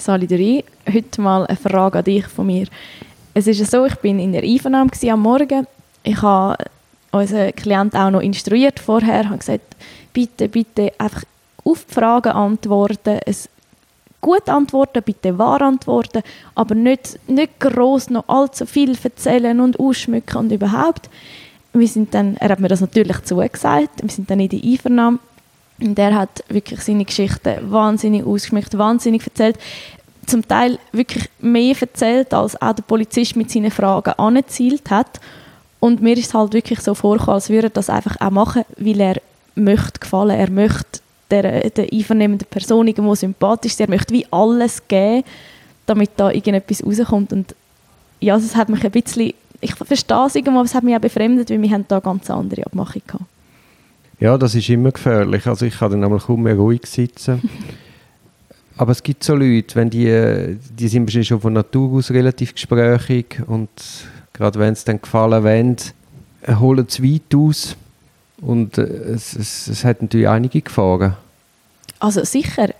Sali Duri, heute mal eine Frage an dich von mir. Es ist so, ich bin in der Einvernahme am Morgen. Ich habe unseren Klienten auch noch instruiert vorher, habe gesagt, bitte, bitte einfach auf die Fragen antworten, es gut antworten, bitte wahr antworten, aber nicht, nicht gross noch allzu viel erzählen und ausschmücken und überhaupt. Wir sind dann, er hat mir das natürlich zugesagt, wir sind dann in die Einvernahme und er hat wirklich seine Geschichten wahnsinnig ausgeschmückt, wahnsinnig erzählt. Zum Teil wirklich mehr erzählt, als auch der Polizist mit seinen Fragen angezielt hat. Und mir ist es halt wirklich so vorgekommen, als würde er das einfach auch machen, weil er möchte gefallen, er möchte der, der einvernehmenden Person irgendwo sympathisch sein, er möchte wie alles geben, damit da irgendetwas rauskommt. Und ja, das hat mich ein bisschen, ich verstehe es irgendwo, aber es hat mich auch befremdet, weil wir haben da ganz andere Abmachung gehabt. Ja, das ist immer gefährlich. Also ich kann dann einmal kaum mehr ruhig sitzen. Aber es gibt so Leute, wenn die, die sind schon von Natur aus relativ gesprächig und gerade wenn es dann gefallen wollen, holen es weit aus und äh, es, es, es hat natürlich einige Gefahren. Also sicher,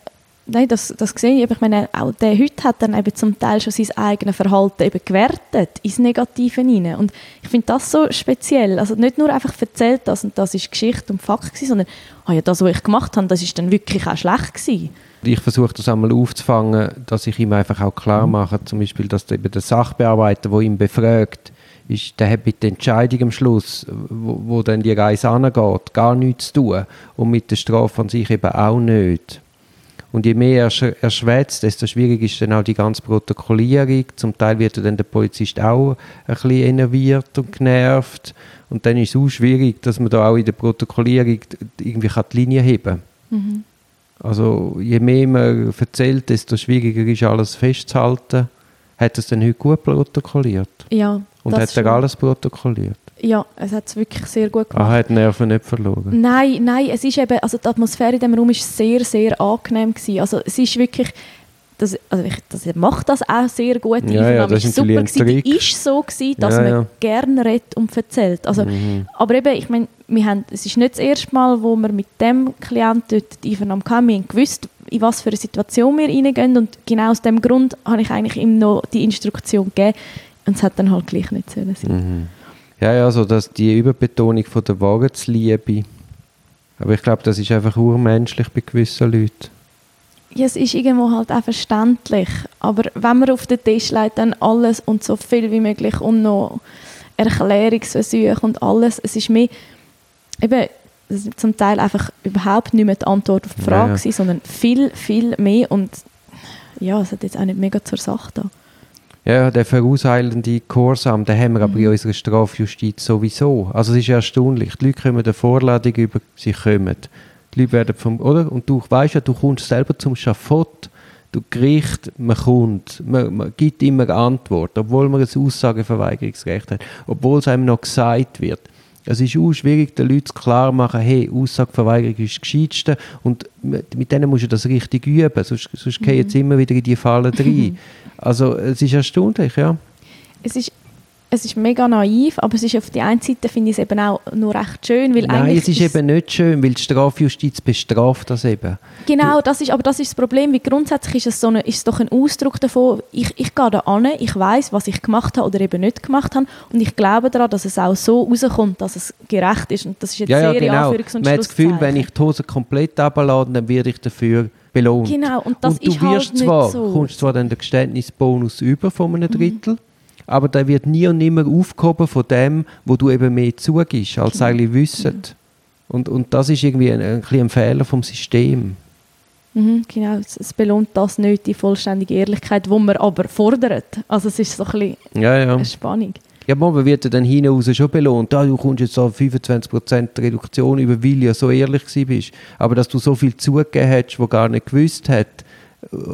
nein, das, das sehe ich. Ich meine, auch der heute hat dann eben zum Teil schon sein eigenes Verhalten eben gewertet ins Negative hinein. Und ich finde das so speziell. Also nicht nur einfach erzählt das und das ist Geschichte und Fakt gewesen, sondern oh ja, das, was ich gemacht habe, das ist dann wirklich auch schlecht gewesen. Ich versuche das einmal aufzufangen, dass ich ihm einfach auch klar mache, zum Beispiel, dass eben der Sachbearbeiter, der ihn befragt, ist, der hat mit der Entscheidung am Schluss, wo, wo dann die Reise angeht, gar nichts zu tun und mit der Strafe an sich eben auch nicht. Und je mehr er, er schwätzt, desto schwieriger ist dann auch die ganze Protokollierung. Zum Teil wird dann der Polizist auch ein bisschen enerviert und genervt. Und dann ist es auch schwierig, dass man da auch in der Protokollierung irgendwie die Linie heben kann. Mhm. Also je mehr man erzählt, desto schwieriger ist alles festzuhalten. Hat es denn heute gut protokolliert? Ja. Und hat er alles protokolliert? Ja, es hat es wirklich sehr gut gemacht. Ah, hat die Nerven nicht verloren? Nein, nein, es ist eben, also die Atmosphäre in dem Raum ist sehr, sehr angenehm gewesen. Also es ist wirklich, das, also ich, das macht das auch sehr gut. Die ja, ja, das ist super gewesen. Die ist so gewesen, dass ja, man ja. gerne redet und erzählt. Also, mhm. Aber eben, ich meine, wir haben, es ist nicht das erste Mal, wo wir mit dem Klienten dort die Einvernahme hatten. Wir haben gewusst, in was für eine Situation wir reingehen und genau aus dem Grund habe ich eigentlich ihm noch die Instruktion gegeben und es hat dann halt gleich nicht sein mhm. Ja, ja, so dass die Überbetonung von der Wahrheitsliebe. Aber ich glaube, das ist einfach urmenschlich bei gewissen Leuten. Ja, es ist irgendwo halt auch verständlich. Aber wenn man auf den Tisch legt, dann alles und so viel wie möglich und noch Erklärungsversuche und alles. Es ist mehr, eben, zum Teil einfach überhaupt nicht mehr die Antwort auf die Frage, ja, ja. sondern viel, viel mehr. Und ja, es hat jetzt auch nicht mega zur Sache da. Ja, der vorauseilende Gehorsam, den haben wir mhm. aber in mhm. unserer Strafjustiz sowieso. Also es ist erstaunlich. Die Leute kommen eine Vorladung über, sie kommen. Die Leute werden vom, oder? Und du weißt ja, du kommst selber zum Schafott. Du Gericht, man kommt, man, man gibt immer Antwort, obwohl man ein Aussageverweigerungsrecht hat, obwohl es einem noch gesagt wird. Es ist auch schwierig, den Leuten klar machen, hey, Aussageverweigerung ist das Gescheitste und mit denen musst du das richtig üben, sonst, sonst mhm. gehen jetzt immer wieder in die Fallen rein. Also es ist erstaunlich, ja. Es ist, es ist mega naiv, aber es ist auf der einen Seite finde ich es eben auch nur recht schön, weil Nein, es ist, eben nicht schön, weil die Strafjustiz bestraft das eben. Genau, das ist, aber das ist das Problem, weil grundsätzlich ist es, so eine, ist es doch ein Ausdruck davon, ich, ich gehe da an, ich weiß, was ich gemacht habe oder eben nicht gemacht habe und ich glaube daran, dass es auch so rauskommt, dass es gerecht ist und das ist jetzt ja, ja, sehr genau. Anführungs- und Man hat das Gefühl, wenn ich die Hose komplett ablade, dann werde ich dafür belohnt. Genau, und das und du ist halt wirst zwar, so. kommst zwar dann den Geständnisbonus über von einem mhm. Drittel, mhm. Aber der wird nie und nimmer aufgehoben von dem, wo du eben mehr zugibst, als genau. eigentlich wissen. Mhm. Und, und das ist irgendwie ein, ein, ein Fehler vom System. Mhm, genau, es, es, belohnt das nicht, die vollständige Ehrlichkeit, die man aber fordert. Also es ist so ein bisschen ja, ja. eine Spannung. Ja, man wird dann hinaus schon belohnt. Ah, du kommst jetzt so 25% Reduktion, über weil du ja so ehrlich bist. Aber dass du so viel zugegeben hast, wo gar nicht gewusst hat,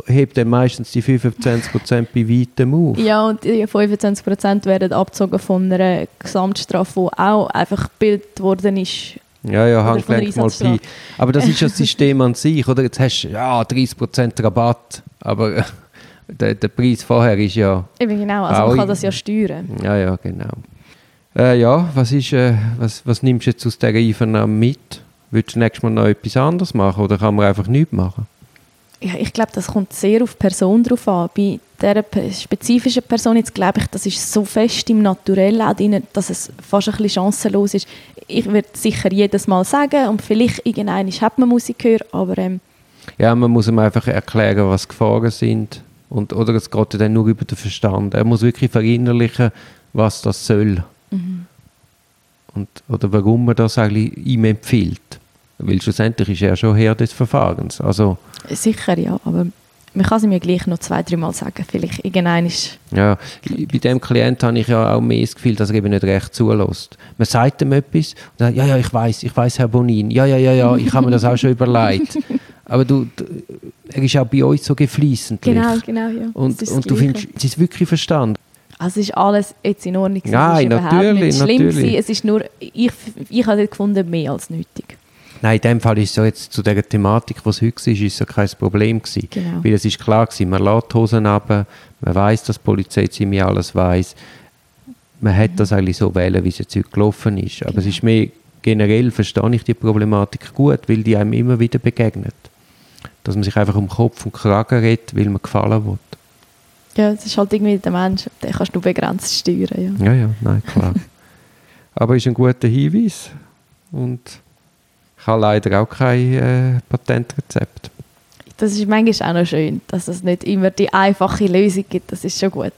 hebt dann meistens die 25% bei weitem auf. Ja, und die 25% werden abgezogen von einer Gesamtstrafe, die auch einfach gebildet worden ist. Ja, ja, Handgelenk mal Pi. Aber das ist ja das System an sich, oder? Jetzt hast du ja 30% Rabatt, aber der, der Preis vorher ist ja... Eben genau, also man kann das ja steuern. Ja, ja, genau. Äh, ja, was, ist, äh, was, was nimmst du jetzt aus dieser Einvernahme mit? Willst du nächstes Mal noch etwas anderes machen oder kann man einfach nichts machen? Ja, ich glaube, das kommt sehr auf die Person drauf an. Bei dieser spezifischen Person jetzt glaube ich, das ist so fest im Naturell auch drin, dass es fast ein bisschen chancenlos ist. Ich würde sicher jedes Mal sagen und vielleicht irgendwann hat man Musik gehört, aber ähm, ja, man muss ihm einfach erklären, was Gefahren sind. Und, oder es geht dann nur über den Verstand. Er muss wirklich verinnerlichen, was das soll. Mhm. Und, oder warum man das eigentlich ihm empfiehlt. Weil schlussendlich ist er schon Herr des Verfahrens. Also, Sicher, ja, aber man kann es mir gleich noch zwei, drei Mal sagen. Vielleicht irgendein ist... Ja, bei dem Klient habe ich ja auch mehr das Gefühl, dass er eben nicht recht zulässt. Man sagt ihm etwas und sagt, ja, ja, ich weiß, ich weiß, Herr Bonin, ja, ja, ja, ja, ich habe mir das auch schon überlegt. Aber du, er ist auch bei uns so gefließend. Genau, genau, ja. Und, und du findest, es ist wirklich verstanden. Also es ist alles jetzt in Ordnung. Nein, es natürlich, nicht schlimm natürlich. Gewesen. Es ist nur, ich, ich habe gefunden, mehr als nötig. Nein, in dem Fall ist so jetzt zu der Thematik, was heute war, ist so kein Problem gewesen. Genau. Weil es ist klar gewesen, man lässt die Hosen runter, man weiß, dass die Polizei ziemlich alles weiß. Man mhm. hat das eigentlich so wählen, wie es jetzt heute gelaufen ist. Aber Genau. es ist mehr, generell verstehe ich die Problematik gut, weil die einem immer wieder begegnet. Dass man sich einfach um Kopf und Kragen redet, weil man gefallen will. Ja, es ist halt irgendwie der Mensch, den kannst du begrenzt steuern. Ja. Ja, ja, nein, klar. Aber ist ein guter Hinweis. Und ich habe leider auch kein äh, Patentrezept. Das ist manchmal auch noch schön, dass es nicht immer die einfache Lösung gibt. Das ist schon gut.